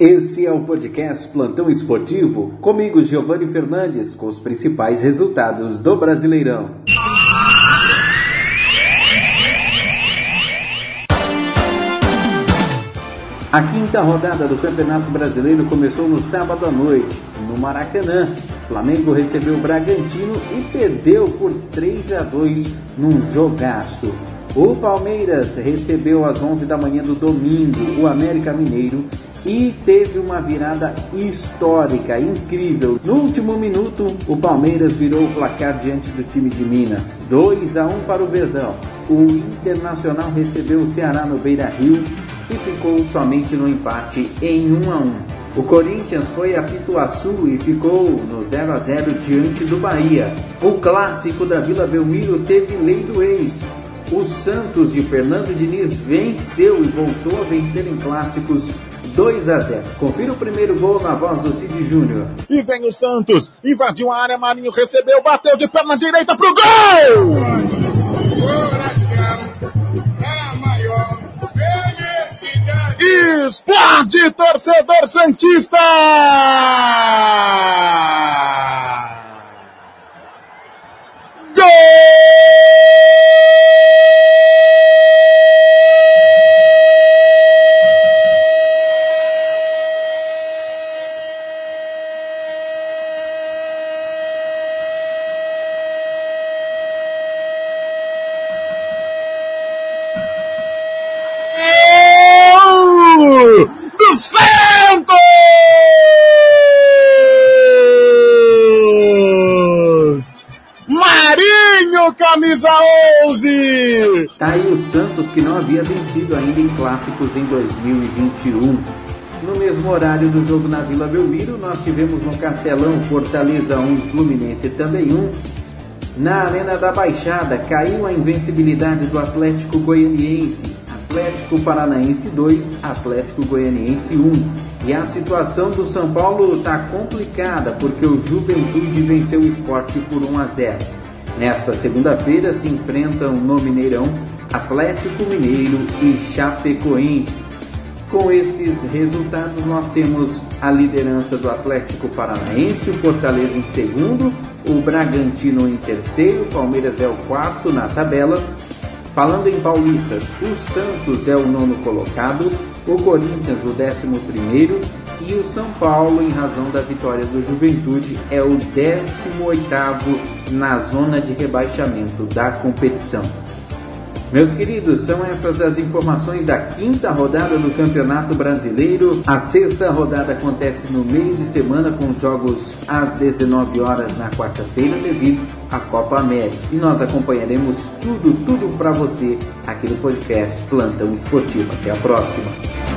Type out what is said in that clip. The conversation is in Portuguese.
Esse é o podcast Plantão Esportivo, comigo Giovanni Fernandes, com os principais resultados do Brasileirão. A quinta rodada do Campeonato Brasileiro começou no sábado à noite, no Maracanã. Flamengo recebeu o Bragantino e perdeu por 3 a 2 num jogaço. O Palmeiras recebeu às 11 da manhã do domingo o América Mineiro e teve uma virada histórica, incrível. No último minuto, o Palmeiras virou o placar diante do time de Minas, 2 a 1 para o Verdão. O Internacional recebeu o Ceará no Beira-Rio e ficou somente no empate em 1 a 1. O Corinthians foi a Pituaçu e ficou no 0 a 0 diante do Bahia. O clássico da Vila Belmiro teve lei do ex. O Santos de Fernando Diniz venceu e voltou a vencer em clássicos 2 a 0. Confira o primeiro gol na voz do Cid Júnior. E vem o Santos, invadiu a área, Marinho recebeu, bateu de perna direita pro gol! Explode, torcedor Santista! Camisa 11! Tá aí o Santos que não havia vencido ainda em clássicos em 2021. No mesmo horário do jogo na Vila Belmiro, nós tivemos no Castelão Fortaleza 1, Fluminense também 1. Na Arena da Baixada caiu a invencibilidade do Atlético Goianiense. Atlético Paranaense 2, Atlético Goianiense 1. E a situação do São Paulo está complicada porque o Juventude venceu o esporte por 1 a 0. Nesta segunda-feira se enfrentam no Mineirão Atlético Mineiro e Chapecoense. Com esses resultados, nós temos a liderança do Atlético Paranaense, o Fortaleza em segundo, o Bragantino em terceiro, o Palmeiras é o quarto na tabela. Falando em paulistas, o Santos é o nono colocado, o Corinthians o décimo primeiro e o São Paulo, em razão da vitória do Juventude, é o 18º na zona de rebaixamento da competição. Meus queridos, são essas as informações da quinta rodada do Campeonato Brasileiro. A sexta rodada acontece no meio de semana com jogos às 19 horas na quarta-feira devido à Copa América. E nós acompanharemos tudo, tudo para você aqui no podcast Plantão Esportivo. Até a próxima.